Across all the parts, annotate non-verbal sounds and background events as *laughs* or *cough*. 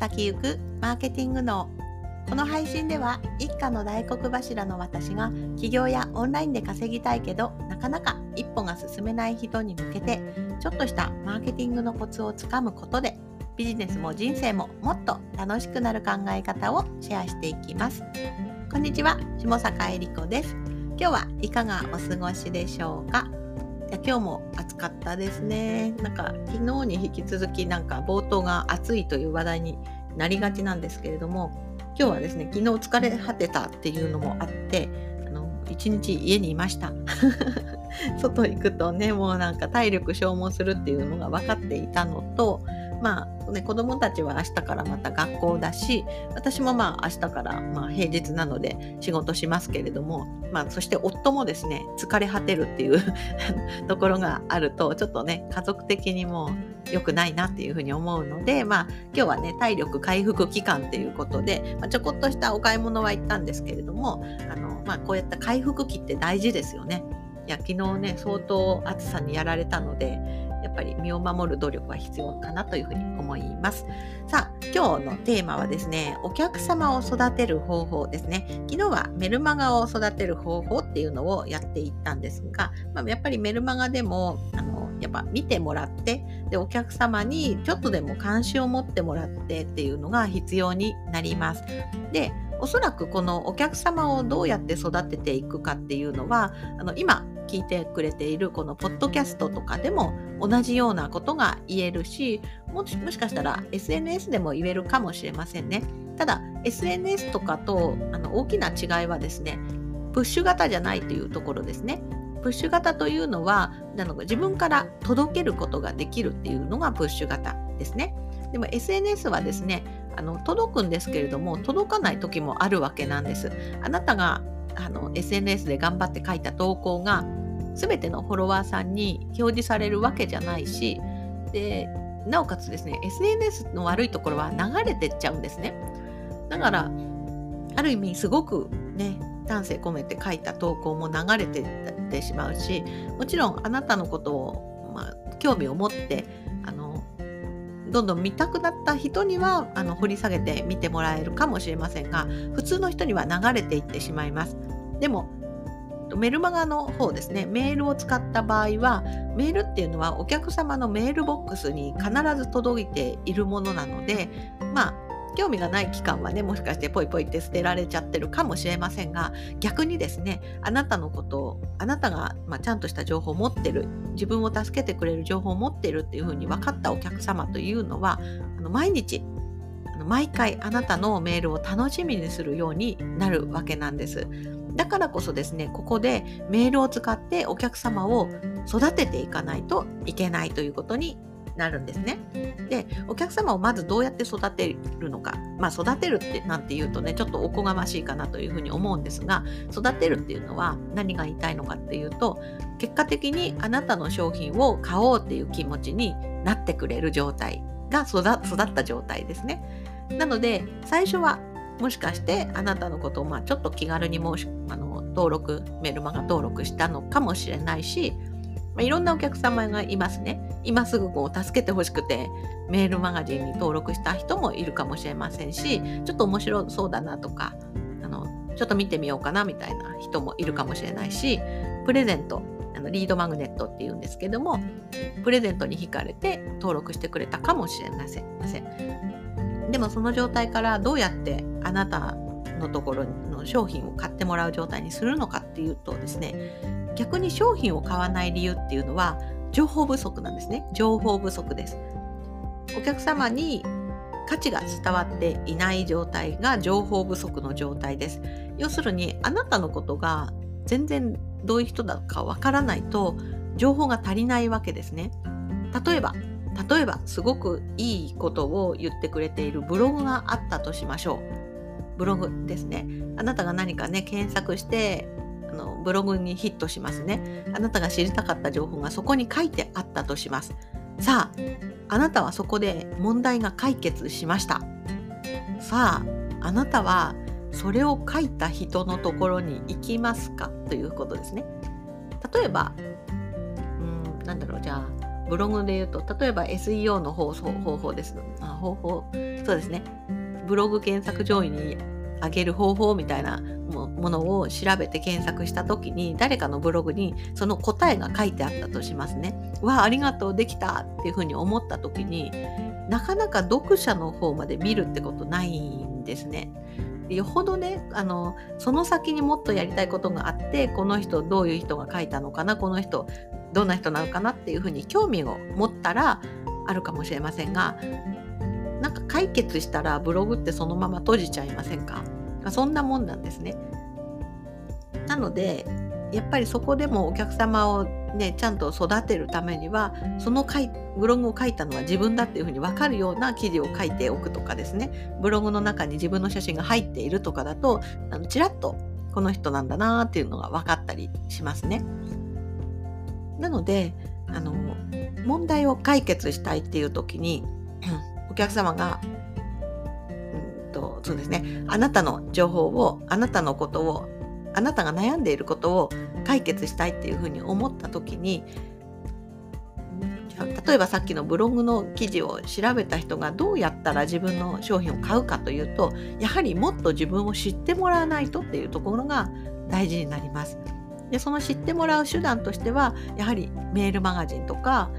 先行くマーケティング脳この配信では一家の大黒柱の私が起業やオンラインで稼ぎたいけどなかなか一歩が進めない人に向けてちょっとしたマーケティングのコツをつかむことでビジネスも人生ももっと楽しくなる考え方をシェアしていきます。こんにちは下坂恵理子です。今日はいかがお過ごしでしょうか？いや今日も暑かったですね。なんか昨日に引き続きなんか冒頭が暑いという話題になりがちなんですけれども今日はですね昨日疲れ果てたっていうのもあってあの一日家にいました。*laughs* 外行くとねもうなんか体力消耗するっていうのが分かっていたのとまあね、子供たちは明日からまた学校だし私もまあ明日からまあ平日なので仕事しますけれども、まあ、そして夫もですね疲れ果てるっていう *laughs* ところがあるとちょっとね家族的にも良くないなっていうふうに思うので、まあ、今日はね体力回復期間っていうことで、まあ、ちょこっとしたお買い物は行ったんですけれどもあの、まあ、こうやった回復期って大事ですよね。いや昨日ね相当暑さにやられたのでっぱり身を守る努力は必要かなというふうに思います。さあ、今日のテーマはですね、お客様を育てる方法ですね。昨日はメルマガを育てる方法っていうのをやっていったんですが、まあ、やっぱりメルマガでも、あの、やっぱ見てもらって、で、お客様にちょっとでも関心を持ってもらってっていうのが必要になります。で、おそらくこのお客様をどうやって育てていくかっていうのはあの今聞いてくれているこのポッドキャストとかでも同じようなことが言えるしもしもしかしたら SNS でも言えるかもしれませんね。ただ SNS とかとあの大きな違いはですねプッシュ型じゃないというところですね。プッシュ型というのはなの自分から届けることができるっていうのがプッシュ型ですね。でも SNS はですねあの届くんですけれども届かない時もあるわけなんです。あなたがあの SNS で頑張って書いた投稿が全てのフォロワーさんに表示されるわけじゃないしでなおかつですね SNS の悪いところは流れてっちゃうんですね。だからある意味すごくね丹精込めて書いた投稿も流れてってしまうしもちろんあなたのことを、まあ、興味を持ってあのどんどん見たくなった人にはあの掘り下げて見てもらえるかもしれませんが普通の人には流れていってしまいます。でもメルマガの方ですねメールを使った場合はメールっていうのはお客様のメールボックスに必ず届いているものなのでまあ興味がない期間はねもしかしてポイポイって捨てられちゃってるかもしれませんが逆にですねあなたのことをあなたが、まあ、ちゃんとした情報を持ってる自分を助けてくれる情報を持ってるっていうふうに分かったお客様というのはあの毎日毎回あなたのメールを楽しみにするようになるわけなんです。だからこそですね、ここでメールを使ってお客様を育てていかないといけないということになるんですね。で、お客様をまずどうやって育てるのか。まあ、育てるってなんて言うとね、ちょっとおこがましいかなというふうに思うんですが、育てるっていうのは何が言いたいのかっていうと、結果的にあなたの商品を買おうっていう気持ちになってくれる状態が育った状態ですね。なので、最初はもしかしてあなたのことをまあちょっと気軽に申しあの登録メルマガ登録したのかもしれないし、まあ、いろんなお客様がいますね今すぐこう助けてほしくてメールマガジンに登録した人もいるかもしれませんしちょっと面白そうだなとかあのちょっと見てみようかなみたいな人もいるかもしれないしプレゼントあのリードマグネットっていうんですけどもプレゼントに惹かれて登録してくれたかもしれません。でもその状態からどうやってあなたのところの商品を買ってもらう状態にするのかっていうとですね逆に商品を買わない理由っていうのは情報不足なんですね。情報不足です。お客様に価値が伝わっていない状態が情報不足の状態です。要するにあなたのことが全然どういう人だかわからないと情報が足りないわけですね。例えば例えばすごくいいことを言ってくれているブログがあったとしましょう。ブログですね。あなたが何かね、検索してあのブログにヒットしますね。あなたが知りたかった情報がそこに書いてあったとします。さあ、あなたはそこで問題が解決しました。さあ、あなたはそれを書いた人のところに行きますか？ということですね。例えば、うん、なんだろう、じゃあ、ブログで言うと例えば SEO の方法ですあ方法？そうですねブログ検索上位に上げる方法みたいなものを調べて検索した時に誰かのブログにその答えが書いてあったとしますね。わあありがとうできたっていうふうに思った時になかなか読者の方まで見るってことないんですね。よほどねあのその先にもっとやりたいことがあってこの人どういう人が書いたのかなこの人どんな人なのかなっていうふうに興味を持ったらあるかもしれませんがなんか解決したらブログってそのまま閉じちゃいませんか？そんなもんなんですね。なのでやっぱりそこでもお客様をねちゃんと育てるためにはそのブログを書いたのは自分だっていうふうに分かるような記事を書いておくとかですねブログの中に自分の写真が入っているとかだとあのちらっとこの人なんだなっていうのが分かったりしますね。なのであの問題を解決したいっていう時にお客様が、うんと、そうですね、あなたの情報を、あなたのことを、あなたが悩んでいることを解決したいっていうふうに思った時に、例えばさっきのブログの記事を調べた人がどうやったら自分の商品を買うかというとやはりもっと自分を知ってもらわないとっていうところが大事になります。でその知ってもらう手段としてはやはりメールマガジンとか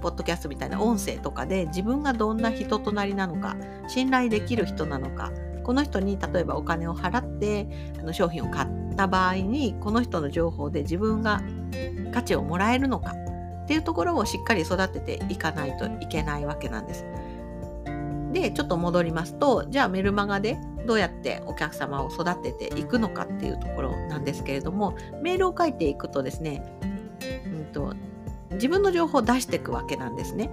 ポッドキャストみたいな音声とかで自分がどんな人となりなのか信頼できる人なのかこの人に例えばお金を払ってあの商品を買った場合にこの人の情報で自分が価値をもらえるのかっていうところをしっかり育てていかないといけないわけなんです。でちょっと戻りますとじゃあメルマガでどうやってお客様を育てていくのかっていうところなんですけれどもメールを書いていくとですね、うんと自分の情報を出していくわけなんですね。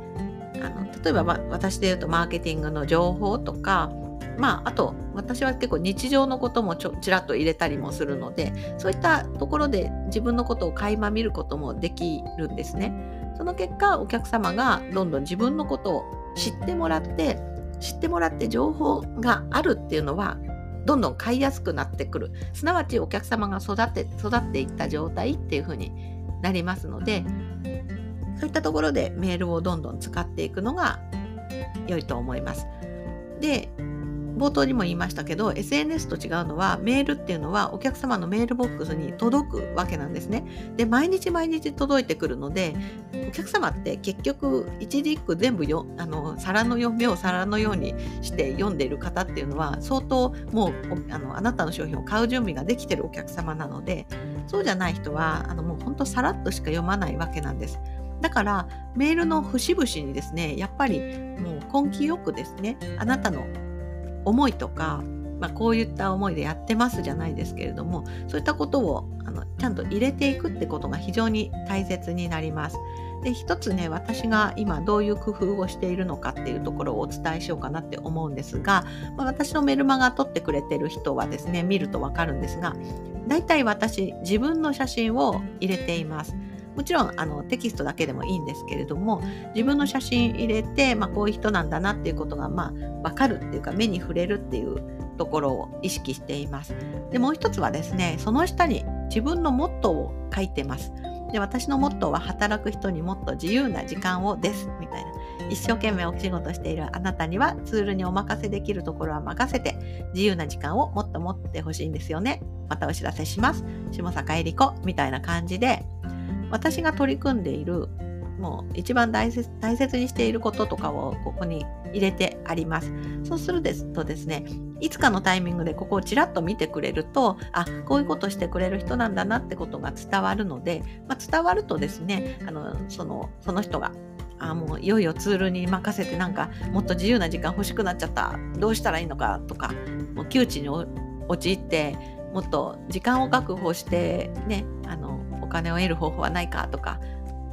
あの例えば、ま、私で言うとマーケティングの情報とか、まあ、あと私は結構日常のこともちょちらっと入れたりもするのでそういったところで自分のことを垣間見ることもできるんですね。その結果お客様がどんどん自分のことを知ってもらって知ってもらって情報があるっていうのはどんどん買いやすくなってくるすなわちお客様が育って育っていった状態っていうふうになりますのでそういったところでメールをどんどん使っていくのが良いと思います。で冒頭にも言いましたけど SNS と違うのはメールっていうのはお客様のメールボックスに届くわけなんですね。で毎日毎日届いてくるのでお客様って結局一字一句全部よあの皿の読みを皿のようにして読んでいる方っていうのは相当もうあのあなたの商品を買う準備ができてるお客様なのでそうじゃない人はあのもう本当さらっとしか読まないわけなんです。だからメールの節々にですねやっぱりもう根気よくですねあなたの思いとか、まあ、こういった思いでやってますじゃないですけれどもそういったことをあのちゃんと入れていくってことが非常に大切になります。で一つね私が今どういう工夫をしているのかっていうところをお伝えしようかなって思うんですが、まあ、私のメルマガ撮ってくれてる人はですね見るとわかるんですが大体私自分の写真を入れています。もちろんあのテキストだけでもいいんですけれども自分の写真入れて、まあ、こういう人なんだなっていうことが、まあ、分かるっていうか目に触れるっていうところを意識しています。でもう一つはですねその下に自分のモットーを書いてます。で私のモットーは働く人にもっと自由な時間をですみたいな一生懸命お仕事しているあなたにはツールにお任せできるところは任せて自由な時間をもっと持ってほしいんですよねまたお知らせします下坂恵理子みたいな感じで私が取り組んでいるもう一番大切大切にしていることとかをここに入れてあります。そうするとですね、いつかのタイミングでここをちらっと見てくれると、あ、こういうことしてくれる人なんだなってことが伝わるので、まあ、伝わるとですね、あのそのその人があもういよいよツールに任せてなんかもっと自由な時間欲しくなっちゃったどうしたらいいのかとかもう窮地に陥ってもっと時間を確保してねあの金を得る方法はないかとか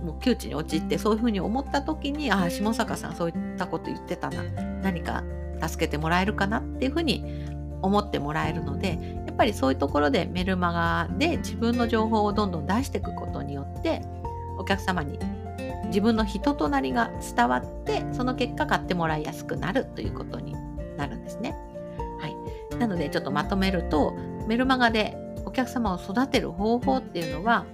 もう窮地に陥ってそういうふうに思った時にああ下坂さんそういったこと言ってたな。何か助けてもらえるかなっていうふうに思ってもらえるのでやっぱりそういうところでメルマガで自分の情報をどんどん出していくことによってお客様に自分の人となりが伝わってその結果買ってもらいやすくなるということになるんですね。はい、なのでちょっとまとめるとメルマガでお客様を育てる方法っていうのは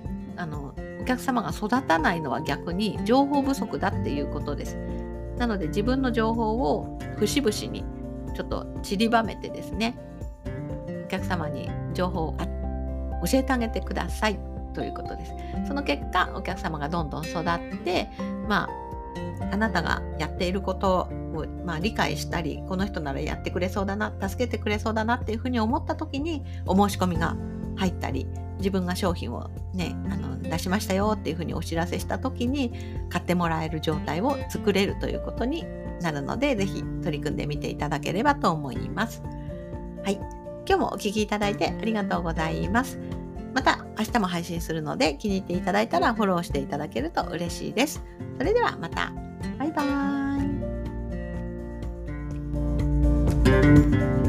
あのお客様が育たないのは逆に情報不足だっていうことです。なので自分の情報を節々にちょっと散りばめてですねお客様に情報を教えてあげてくださいということです。その結果お客様がどんどん育ってまああなたがやっていることを、まあ、理解したりこの人ならやってくれそうだな助けてくれそうだなっていうふうに思った時にお申し込みが入ったり自分が商品をねあの出しましたよっていうふうにお知らせした時に買ってもらえる状態を作れるということになるので是非取り組んでみていただければと思います。はい、今日もお聴きいただいてありがとうございます。また明日も配信するので気に入っていただいたらフォローしていただけると嬉しいです。それではまた。バイバーイ。